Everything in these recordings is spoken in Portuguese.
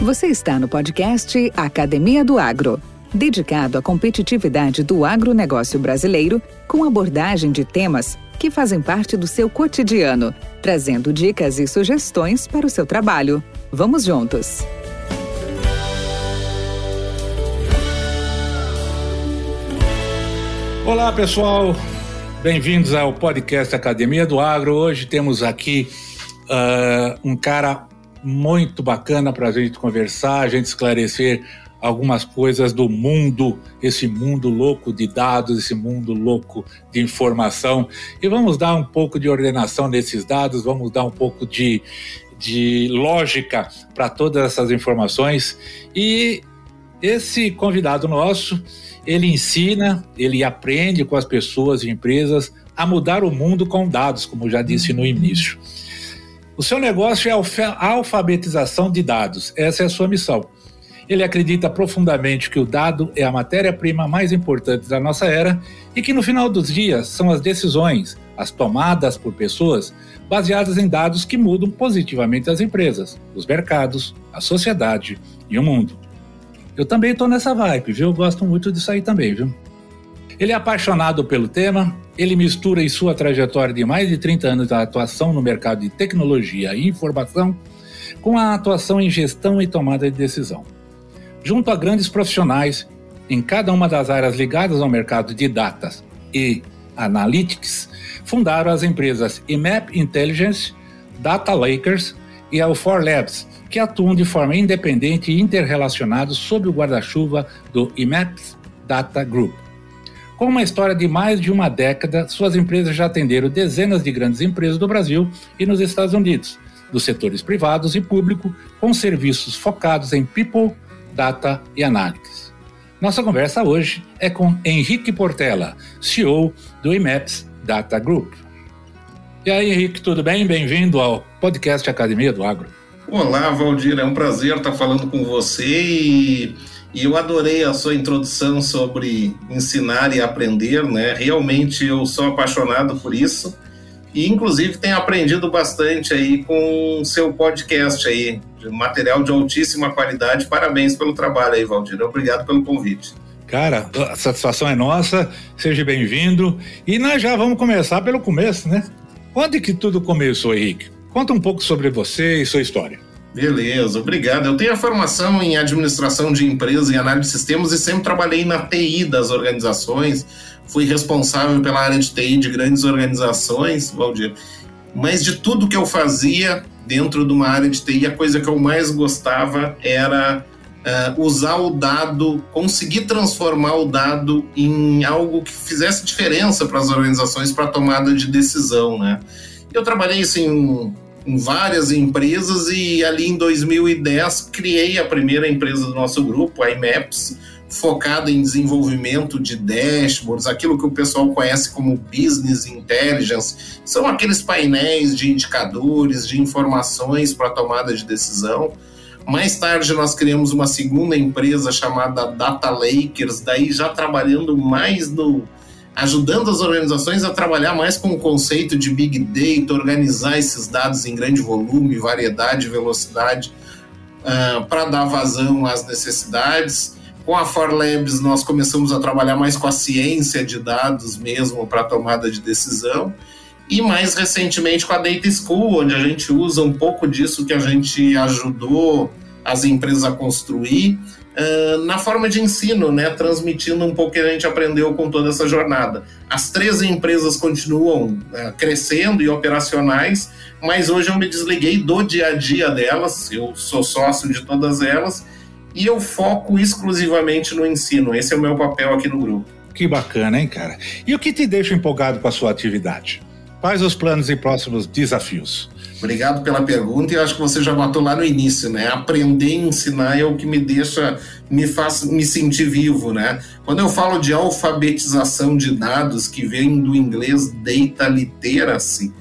Você está no podcast Academia do Agro, dedicado à competitividade do agronegócio brasileiro, com abordagem de temas que fazem parte do seu cotidiano, trazendo dicas e sugestões para o seu trabalho. Vamos juntos! Olá, pessoal. Bem-vindos ao podcast Academia do Agro. Hoje temos aqui uh, um cara muito bacana para a gente conversar, a gente esclarecer algumas coisas do mundo, esse mundo louco de dados, esse mundo louco de informação. E vamos dar um pouco de ordenação nesses dados, vamos dar um pouco de, de lógica para todas essas informações. E esse convidado nosso ele ensina, ele aprende com as pessoas e empresas a mudar o mundo com dados, como já disse no início. O seu negócio é a alfabetização de dados, essa é a sua missão. Ele acredita profundamente que o dado é a matéria-prima mais importante da nossa era e que no final dos dias são as decisões, as tomadas por pessoas, baseadas em dados que mudam positivamente as empresas, os mercados, a sociedade e o mundo. Eu também estou nessa vibe, viu? Gosto muito disso aí também, viu? Ele é apaixonado pelo tema, ele mistura em sua trajetória de mais de 30 anos da atuação no mercado de tecnologia e informação com a atuação em gestão e tomada de decisão. Junto a grandes profissionais em cada uma das áreas ligadas ao mercado de datas e analytics, fundaram as empresas IMAP Intelligence, Data Lakers e a 4 Labs, que atuam de forma independente e interrelacionados sob o guarda-chuva do IMAPS Data Group. Com uma história de mais de uma década, suas empresas já atenderam dezenas de grandes empresas do Brasil e nos Estados Unidos, dos setores privados e público, com serviços focados em people, data e análise. Nossa conversa hoje é com Henrique Portela, CEO do IMAPS Data Group. E aí, Henrique, tudo bem? Bem-vindo ao podcast Academia do Agro. Olá, Valdir, é um prazer estar falando com você e, e, eu adorei a sua introdução sobre ensinar e aprender, né? Realmente eu sou apaixonado por isso e inclusive tenho aprendido bastante aí com seu podcast aí, de material de altíssima qualidade. Parabéns pelo trabalho aí, Valdir. Obrigado pelo convite. Cara, a satisfação é nossa, seja bem-vindo. E nós já vamos começar pelo começo, né? Onde que tudo começou, Henrique? Conta um pouco sobre você e sua história. Beleza, obrigado. Eu tenho a formação em administração de empresas e análise de sistemas e sempre trabalhei na TI das organizações. Fui responsável pela área de TI de grandes organizações, Valdir. Mas de tudo que eu fazia dentro de uma área de TI, a coisa que eu mais gostava era uh, usar o dado, conseguir transformar o dado em algo que fizesse diferença para as organizações para tomada de decisão, né? Eu trabalhei assim em várias empresas e ali em 2010 criei a primeira empresa do nosso grupo, a IMAPS, focada em desenvolvimento de dashboards, aquilo que o pessoal conhece como business intelligence, são aqueles painéis de indicadores, de informações para tomada de decisão. Mais tarde nós criamos uma segunda empresa chamada Data Lakers, daí já trabalhando mais no ajudando as organizações a trabalhar mais com o conceito de Big Data, organizar esses dados em grande volume, variedade, velocidade, uh, para dar vazão às necessidades. Com a For Labs, nós começamos a trabalhar mais com a ciência de dados mesmo para tomada de decisão. E mais recentemente com a Data School, onde a gente usa um pouco disso que a gente ajudou as empresas a construir na forma de ensino, né, transmitindo um pouco o que a gente aprendeu com toda essa jornada. As três empresas continuam uh, crescendo e operacionais, mas hoje eu me desliguei do dia a dia delas, eu sou sócio de todas elas e eu foco exclusivamente no ensino. Esse é o meu papel aqui no grupo. Que bacana, hein, cara? E o que te deixa empolgado com a sua atividade? Quais os planos e próximos desafios? Obrigado pela pergunta e acho que você já matou lá no início, né? Aprender e ensinar é o que me deixa, me faz me sentir vivo, né? Quando eu falo de alfabetização de dados, que vem do inglês data literacy,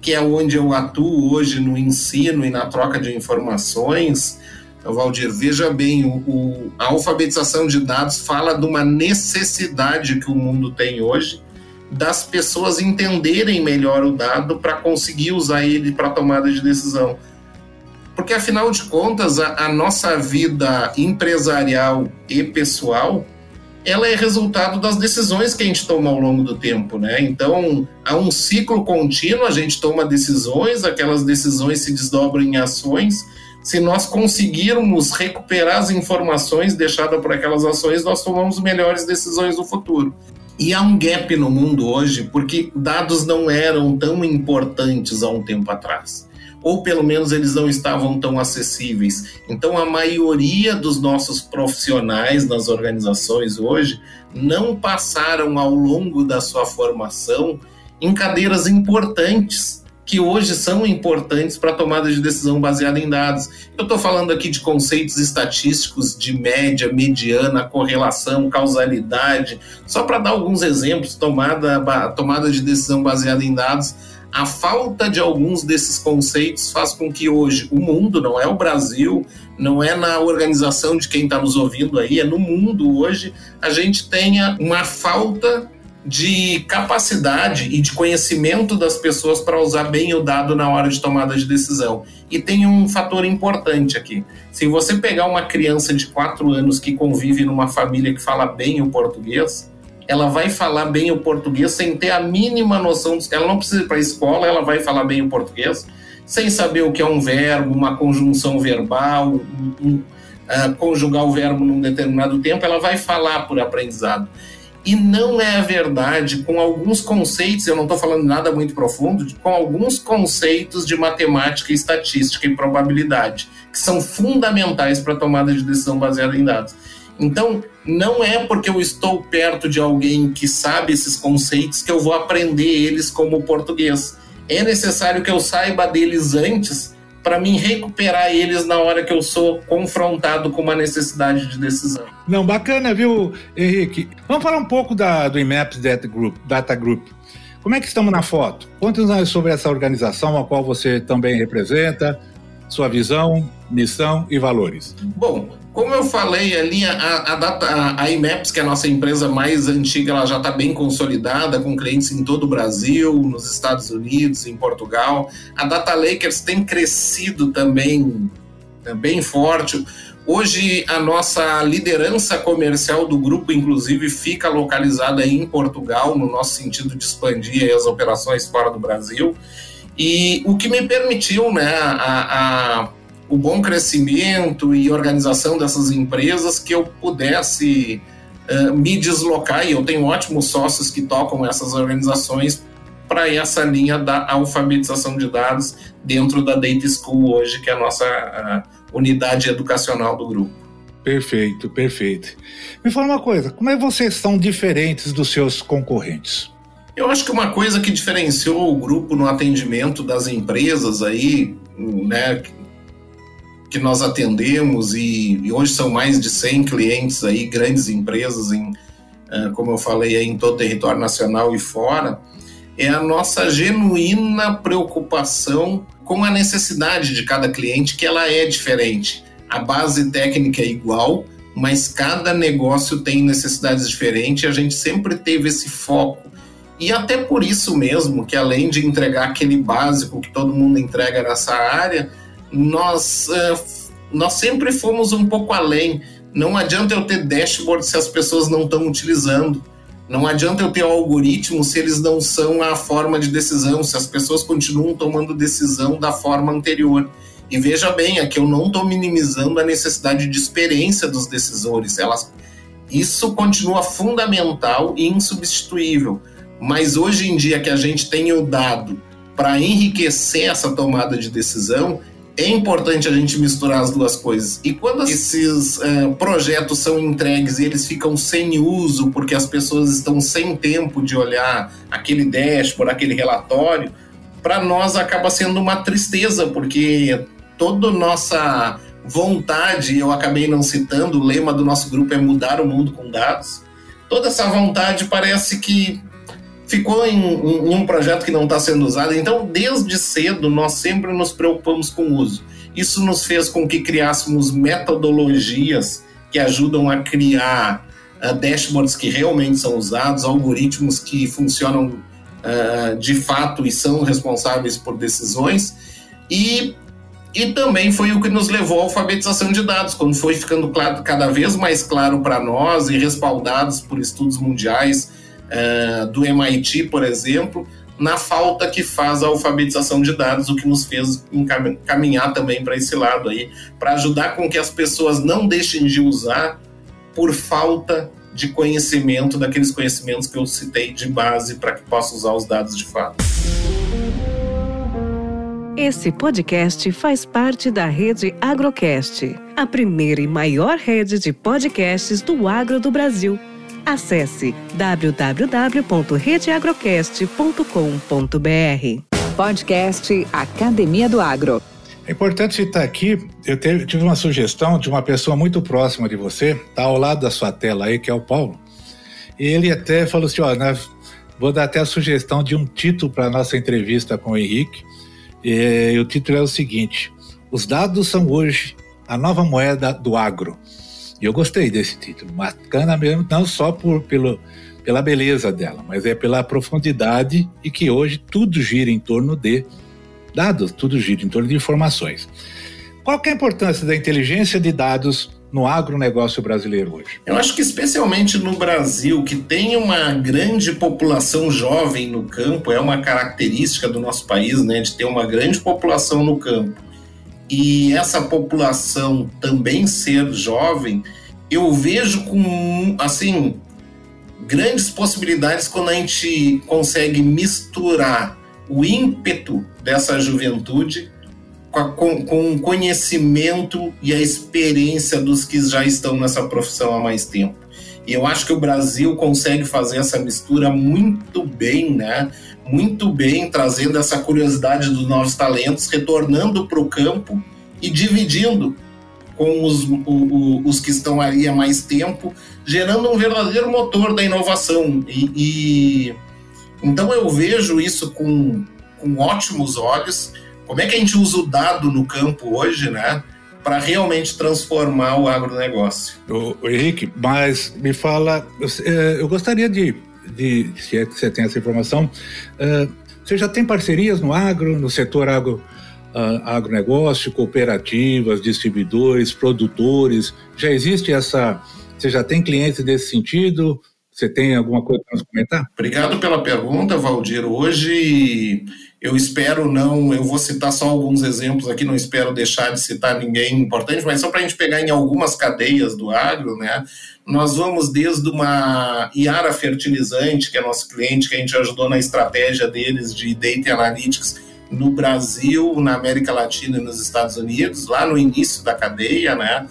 que é onde eu atuo hoje no ensino e na troca de informações, Valdir, veja bem, o, o, a alfabetização de dados fala de uma necessidade que o mundo tem hoje das pessoas entenderem melhor o dado para conseguir usar ele para tomada de decisão. porque afinal de contas a, a nossa vida empresarial e pessoal ela é resultado das decisões que a gente toma ao longo do tempo, né? Então, há um ciclo contínuo, a gente toma decisões, aquelas decisões se desdobram em ações. Se nós conseguirmos recuperar as informações deixadas por aquelas ações, nós tomamos melhores decisões no futuro. E há um gap no mundo hoje, porque dados não eram tão importantes há um tempo atrás ou pelo menos eles não estavam tão acessíveis. Então, a maioria dos nossos profissionais nas organizações hoje não passaram ao longo da sua formação em cadeiras importantes que hoje são importantes para a tomada de decisão baseada em dados. Eu estou falando aqui de conceitos estatísticos de média, mediana, correlação, causalidade, só para dar alguns exemplos, tomada, tomada de decisão baseada em dados a falta de alguns desses conceitos faz com que hoje o mundo, não é o Brasil, não é na organização de quem está nos ouvindo aí, é no mundo hoje, a gente tenha uma falta de capacidade e de conhecimento das pessoas para usar bem o dado na hora de tomada de decisão. E tem um fator importante aqui. Se você pegar uma criança de 4 anos que convive numa família que fala bem o português, ela vai falar bem o português sem ter a mínima noção. Ela não precisa ir para a escola, ela vai falar bem o português, sem saber o que é um verbo, uma conjunção verbal, um, um, uh, conjugar o verbo num determinado tempo, ela vai falar por aprendizado. E não é a verdade com alguns conceitos, eu não estou falando nada muito profundo, com alguns conceitos de matemática, estatística e probabilidade, que são fundamentais para a tomada de decisão baseada em dados. Então, não é porque eu estou perto de alguém que sabe esses conceitos que eu vou aprender eles como português. É necessário que eu saiba deles antes para mim recuperar eles na hora que eu sou confrontado com uma necessidade de decisão. Não, bacana, viu, Henrique? Vamos falar um pouco da, do IMAPS Data Group. Data Group. Como é que estamos na foto? Conte-nos sobre essa organização a qual você também representa, sua visão, missão e valores. Bom, como eu falei ali, a, a, data, a, IMAPS, que é a nossa empresa mais antiga, ela já está bem consolidada, com clientes em todo o Brasil, nos Estados Unidos, em Portugal. A Data Lakers tem crescido também bem forte. Hoje, a nossa liderança comercial do grupo, inclusive, fica localizada em Portugal, no nosso sentido de expandir as operações fora do Brasil. E o que me permitiu né, a, a o bom crescimento e organização dessas empresas que eu pudesse uh, me deslocar, e eu tenho ótimos sócios que tocam essas organizações para essa linha da alfabetização de dados dentro da Data School hoje, que é a nossa uh, unidade educacional do grupo. Perfeito, perfeito. Me fala uma coisa, como é que vocês são diferentes dos seus concorrentes? Eu acho que uma coisa que diferenciou o grupo no atendimento das empresas aí, né, que nós atendemos e, e, hoje são mais de 100 clientes aí, grandes empresas em, uh, como eu falei, em todo o território nacional e fora, é a nossa genuína preocupação com a necessidade de cada cliente, que ela é diferente. A base técnica é igual, mas cada negócio tem necessidades diferentes e a gente sempre teve esse foco. E até por isso mesmo, que além de entregar aquele básico que todo mundo entrega nessa área, nós, uh, nós sempre fomos um pouco além. Não adianta eu ter dashboard se as pessoas não estão utilizando. Não adianta eu ter algoritmo se eles não são a forma de decisão, se as pessoas continuam tomando decisão da forma anterior. E veja bem, aqui eu não estou minimizando a necessidade de experiência dos decisores. Elas, isso continua fundamental e insubstituível. Mas hoje em dia que a gente tem o dado para enriquecer essa tomada de decisão, é importante a gente misturar as duas coisas. E quando esses uh, projetos são entregues e eles ficam sem uso, porque as pessoas estão sem tempo de olhar aquele dashboard, aquele relatório, para nós acaba sendo uma tristeza, porque toda nossa vontade, eu acabei não citando, o lema do nosso grupo é mudar o mundo com dados. Toda essa vontade parece que ficou em, em, um projeto que não está sendo usado. Então, desde cedo, nós sempre nos preocupamos com o uso. Isso nos fez com que criássemos metodologias que ajudam a criar uh, dashboards que realmente são usados, algoritmos que funcionam uh, de fato e são responsáveis por decisões. E E também foi o que nos levou à alfabetização de dados, quando foi ficando claro, cada vez mais claro para nós e respaldados por estudos mundiais uh, do MIT, por exemplo, na falta que faz a alfabetização de dados, o que nos fez caminhar também para esse lado aí, para ajudar com que as pessoas não deixem de usar por falta de conhecimento, daqueles conhecimentos que eu citei de base para que possa usar os dados de fato. Esse podcast faz parte da rede Agrocast, a primeira e maior rede de podcasts do agro do Brasil. Acesse www.redeagrocast.com.br. Podcast Academia do Agro. É importante citar aqui, eu tive uma sugestão de uma pessoa muito próxima de você, está ao lado da sua tela aí, que é o Paulo. E ele até falou assim: ó, né, vou dar até a sugestão de um título para a nossa entrevista com o Henrique. E, o título é o seguinte: Os dados são hoje a nova moeda do agro. E eu gostei desse título, bacana mesmo, não só por, pelo, pela beleza dela, mas é pela profundidade e que hoje tudo gira em torno de dados, tudo gira em torno de informações. Qual é a importância da inteligência de dados no agronegócio brasileiro hoje? Eu acho que especialmente no Brasil, que tem uma grande população jovem no campo, é uma característica do nosso país, né, de ter uma grande população no campo e essa população também ser jovem, eu vejo com assim grandes possibilidades quando a gente consegue misturar o ímpeto dessa juventude com, com o conhecimento e a experiência dos que já estão nessa profissão há mais tempo. E eu acho que o Brasil consegue fazer essa mistura muito bem, né? Muito bem, trazendo essa curiosidade dos novos talentos, retornando para o campo e dividindo com os, o, o, os que estão ali há mais tempo, gerando um verdadeiro motor da inovação. E, e então eu vejo isso com, com ótimos olhos. Como é que a gente usa o dado no campo hoje, né? para realmente transformar o agronegócio. O, Henrique, mas me fala, eu, é, eu gostaria de, de, se é você tem essa informação, uh, você já tem parcerias no agro, no setor agro, uh, agronegócio, cooperativas, distribuidores, produtores? Já existe essa. Você já tem clientes nesse sentido? Você tem alguma coisa para nos comentar? Obrigado pela pergunta, Valdir. Hoje eu espero não, eu vou citar só alguns exemplos aqui, não espero deixar de citar ninguém importante, mas só para a gente pegar em algumas cadeias do agro, né? Nós vamos desde uma Iara Fertilizante, que é nosso cliente, que a gente ajudou na estratégia deles de Data Analytics no Brasil, na América Latina e nos Estados Unidos, lá no início da cadeia, né?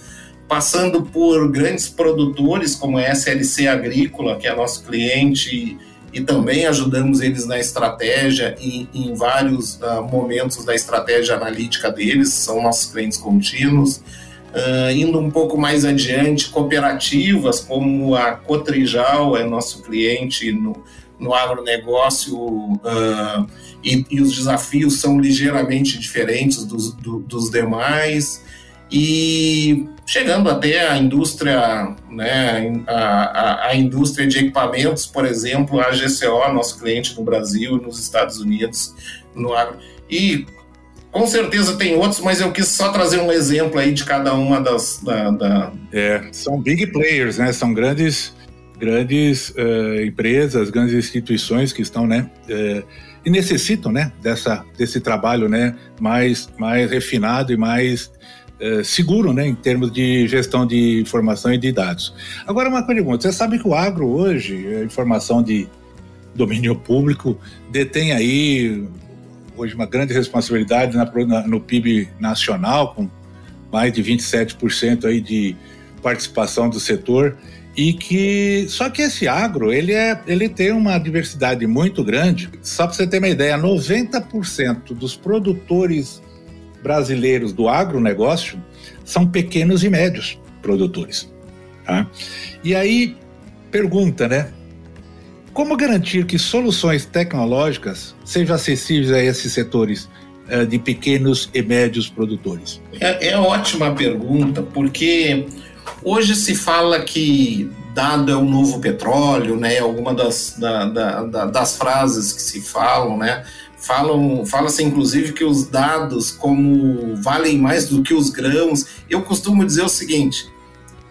Passando por grandes produtores como a SLC Agrícola, que é nosso cliente e também ajudamos eles na estratégia e em vários uh, momentos da estratégia analítica deles, são nossos clientes contínuos. Uh, indo um pouco mais adiante, cooperativas como a Cotrijal é nosso cliente no, no agronegócio uh, e, e, os desafios são ligeiramente diferentes dos, do, dos demais e chegando até a indústria, né, a, a, a, indústria de equipamentos, por exemplo, a GCO, nosso cliente no Brasil e nos Estados Unidos, no agro. E com certeza tem outros, mas eu quis só trazer um exemplo aí de cada uma das. Da, da... É, são big players, né? São grandes, grandes uh, empresas, grandes instituições que estão, né? Uh, e necessitam, né? Dessa, desse trabalho, né? Mais, mais refinado e mais é, seguro, né, em termos de gestão de informação e de dados. Agora, uma pergunta: você sabe que o agro hoje, a informação de domínio público, detém aí hoje uma grande responsabilidade na, na, no PIB nacional, com mais de 27% aí de participação do setor e que só que esse agro ele é ele tem uma diversidade muito grande. Só para você ter uma ideia, 90% dos produtores brasileiros do agronegócio são pequenos e médios produtores. Tá? E aí, pergunta, né? Como garantir que soluções tecnológicas sejam acessíveis a esses setores uh, de pequenos e médios produtores? É, é ótima pergunta, porque hoje se fala que dado é o novo petróleo, né? Alguma das, da, da, das frases que se falam, né? Falam, fala-se inclusive que os dados como valem mais do que os grãos. Eu costumo dizer o seguinte: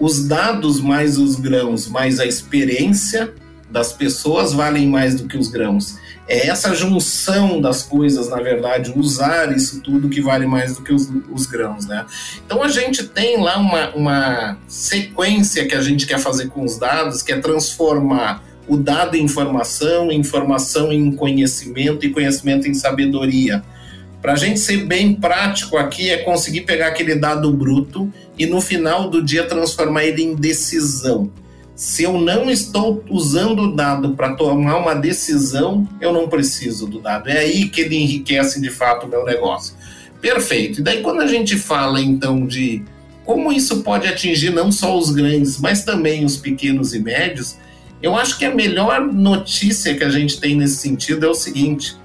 os dados mais os grãos, mais a experiência das pessoas valem mais do que os grãos. É essa junção das coisas, na verdade, usar isso tudo que vale mais do que os, os grãos, né? Então a gente tem lá uma, uma sequência que a gente quer fazer com os dados, que é transformar o dado em informação, informação em conhecimento e conhecimento em sabedoria. Para a gente ser bem prático aqui, é conseguir pegar aquele dado bruto e no final do dia transformar ele em decisão. Se eu não estou usando o dado para tomar uma decisão, eu não preciso do dado. É aí que ele enriquece de fato o meu negócio. Perfeito. E daí, quando a gente fala então de como isso pode atingir não só os grandes, mas também os pequenos e médios, eu acho que a melhor notícia que a gente tem nesse sentido é o seguinte: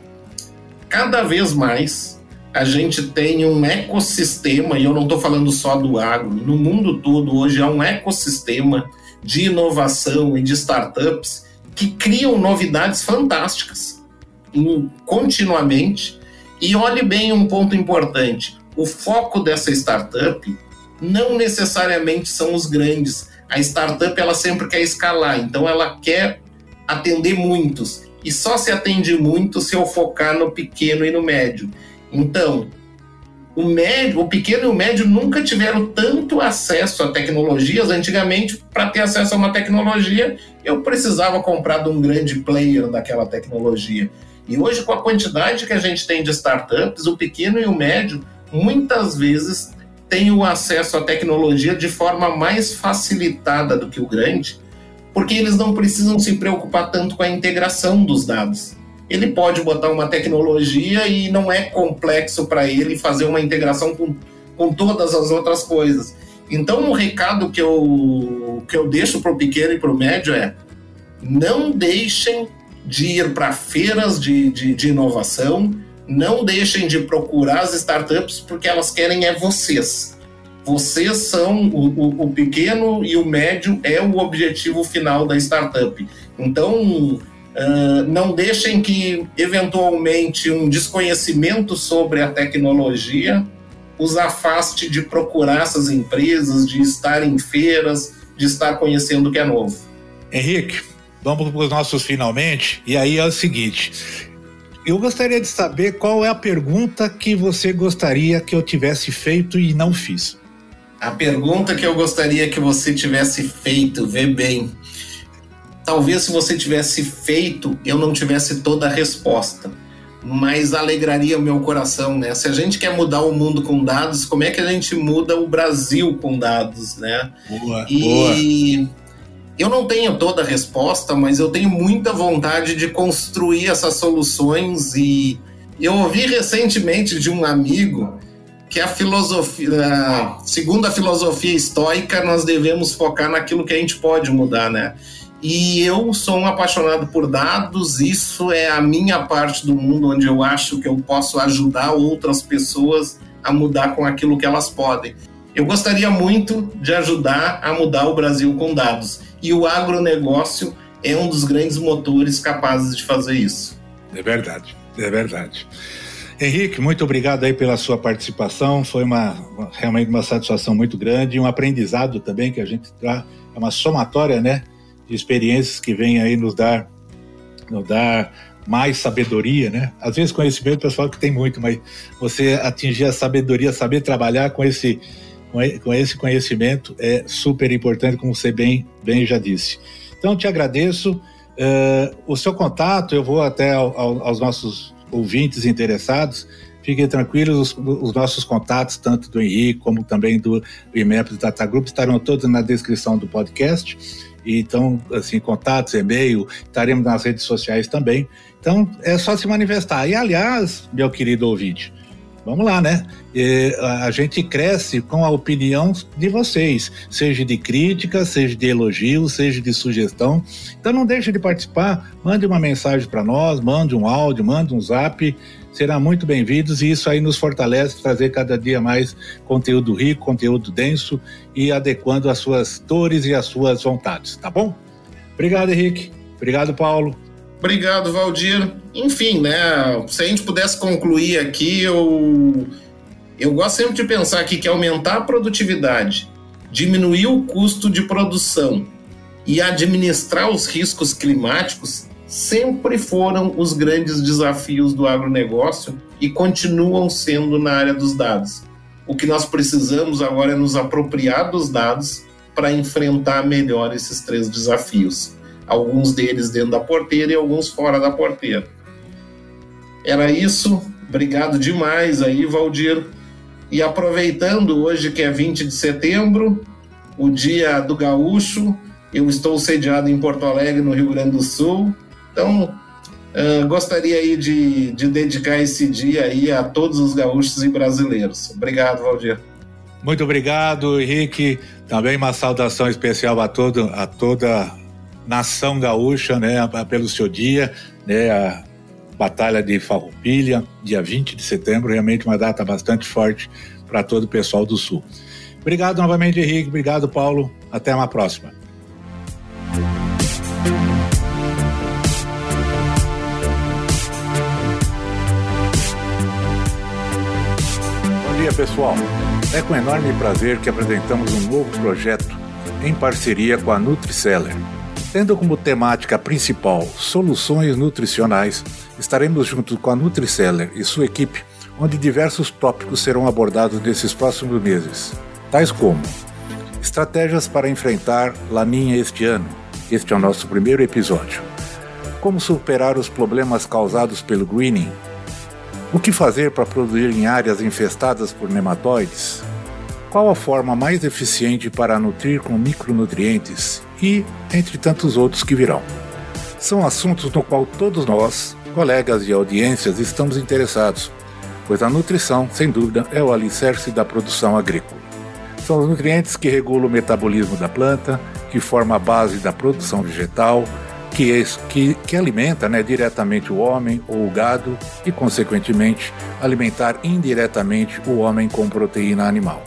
cada vez mais a gente tem um ecossistema, e eu não estou falando só do agro, no mundo todo hoje é um ecossistema de inovação e de startups que criam novidades fantásticas em, continuamente. E olhe bem um ponto importante: o foco dessa startup não necessariamente são os grandes. A startup ela sempre quer escalar, então ela quer atender muitos e só se atende muito se eu focar no pequeno e no médio. Então, o médio, o pequeno e o médio nunca tiveram tanto acesso a tecnologias. Antigamente, para ter acesso a uma tecnologia, eu precisava comprar de um grande player daquela tecnologia. E hoje, com a quantidade que a gente tem de startups, o pequeno e o médio muitas vezes têm o acesso à tecnologia de forma mais facilitada do que o grande, porque eles não precisam se preocupar tanto com a integração dos dados. Ele pode botar uma tecnologia e não é complexo para ele fazer uma integração com, com todas as outras coisas. Então, o recado que eu, que eu deixo para o pequeno e para o médio é: não deixem de ir para feiras de, de, de inovação, não deixem de procurar as startups, porque elas querem é vocês vocês são o, o, o, pequeno e o médio é o objetivo final da startup. Então, uh, não deixem que eventualmente um desconhecimento sobre a tecnologia os afaste de procurar essas empresas, de estar em feiras, de estar conhecendo o que é novo. Henrique, vamos para os nossos finalmente. E aí é o seguinte: eu gostaria de saber qual é a pergunta que você gostaria que eu tivesse feito e não fiz. A pergunta que eu gostaria que você tivesse feito, vê bem. Talvez se você tivesse feito, eu não tivesse toda a resposta, mas alegraria o meu coração, né? Se a gente quer mudar o mundo com dados, como é que a gente muda o Brasil com dados, né? Boa, e boa. eu não tenho toda a resposta, mas eu tenho muita vontade de construir essas soluções e eu ouvi recentemente de um amigo que a filosofia, segundo a filosofia estoica, nós devemos focar naquilo que a gente pode mudar, né? E eu sou um apaixonado por dados, isso é a minha parte do mundo onde eu acho que eu posso ajudar outras pessoas a mudar com aquilo que elas podem. Eu gostaria muito de ajudar a mudar o Brasil com dados. E o agronegócio é um dos grandes motores capazes de fazer isso. É verdade, é verdade. Henrique, muito obrigado aí pela sua participação. Foi uma realmente uma satisfação muito grande e um aprendizado também que a gente dá, é uma somatória, né, de experiências que vem aí nos dar nos dar mais sabedoria, né? Às vezes conhecimento, o pessoal que tem muito, mas você atingir a sabedoria, saber trabalhar com esse com esse conhecimento é super importante, como você bem bem já disse. Então te agradeço. Uh, o seu contato eu vou até ao, ao, aos nossos ouvintes interessados, fiquem tranquilos, os, os, nossos contatos, tanto do Henrique como também do IMEP do Data Group, estarão todos na descrição do podcast. Então, assim, contatos, e-mail, estaremos nas redes sociais também. Então, é só se manifestar. E, aliás, meu querido ouvinte, vamos lá, né? E a gente cresce com a opinião de vocês, seja de crítica, seja de elogio, seja de sugestão. Então não deixe de participar, mande uma mensagem para nós, mande um áudio, mande um zap, serão muito bem-vindos e isso aí nos fortalece trazer cada dia mais conteúdo rico, conteúdo denso e adequando às suas dores e às suas vontades, tá bom? Obrigado, Henrique. Obrigado, Paulo. Obrigado, Valdir. Enfim, né? Se a gente pudesse concluir aqui, eu, eu gosto sempre de pensar aqui que aumentar a produtividade, diminuir o custo de produção e administrar os riscos climáticos sempre foram os grandes desafios do agronegócio e continuam sendo na área dos dados. O que nós precisamos agora é nos apropriar dos dados para enfrentar melhor esses três desafios alguns deles dentro da porteira e alguns fora da porteira. Era isso. Obrigado demais aí, Valdir. E aproveitando hoje que é 20 de setembro, o dia do gaúcho, eu estou sediado em Porto Alegre, no Rio Grande do Sul. Então, uh, gostaria aí de, de dedicar esse dia aí a todos os gaúchos e brasileiros. Obrigado, Valdir. Muito obrigado, Henrique. Também uma saudação especial a, todo, a toda nação gaúcha, né, pelo seu dia, né, a Batalha de Farroupilha, dia 20 de setembro, realmente uma data bastante forte para todo o pessoal do Sul. Obrigado novamente, Henrique, obrigado, Paulo, até uma próxima. Pessoal. É com enorme prazer que apresentamos um novo projeto em parceria com a NutriSeller Tendo como temática principal soluções nutricionais, estaremos junto com a Nutriceller e sua equipe, onde diversos tópicos serão abordados nesses próximos meses, tais como estratégias para enfrentar laninha este ano. Este é o nosso primeiro episódio. Como superar os problemas causados pelo greening? O que fazer para produzir em áreas infestadas por nematóides? Qual a forma mais eficiente para nutrir com micronutrientes e entre tantos outros que virão. São assuntos no qual todos nós, colegas e audiências, estamos interessados, pois a nutrição, sem dúvida, é o alicerce da produção agrícola. São os nutrientes que regulam o metabolismo da planta, que forma a base da produção vegetal, que, é, que, que alimenta né, diretamente o homem ou o gado e, consequentemente, alimentar indiretamente o homem com proteína animal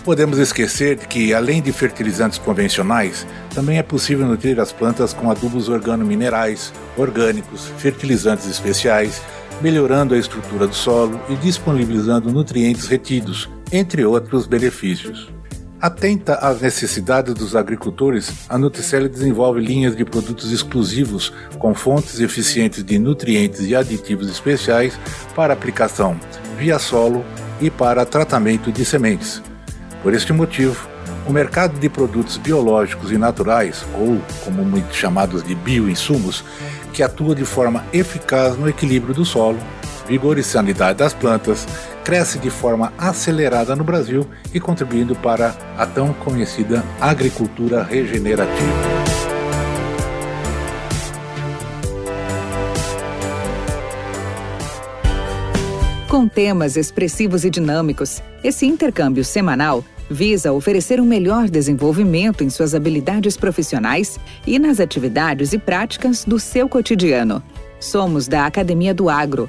podemos esquecer que, além de fertilizantes convencionais, também é possível nutrir as plantas com adubos organominerais, orgânicos, fertilizantes especiais, melhorando a estrutura do solo e disponibilizando nutrientes retidos, entre outros benefícios. Atenta às necessidades dos agricultores, a Nutricele desenvolve linhas de produtos exclusivos com fontes eficientes de nutrientes e aditivos especiais para aplicação via solo e para tratamento de sementes. Por este motivo, o mercado de produtos biológicos e naturais, ou comumente chamados de bioinsumos, que atua de forma eficaz no equilíbrio do solo, vigor e sanidade das plantas, cresce de forma acelerada no Brasil e contribuindo para a tão conhecida agricultura regenerativa. Com temas expressivos e dinâmicos, esse intercâmbio semanal visa oferecer um melhor desenvolvimento em suas habilidades profissionais e nas atividades e práticas do seu cotidiano. Somos da Academia do Agro,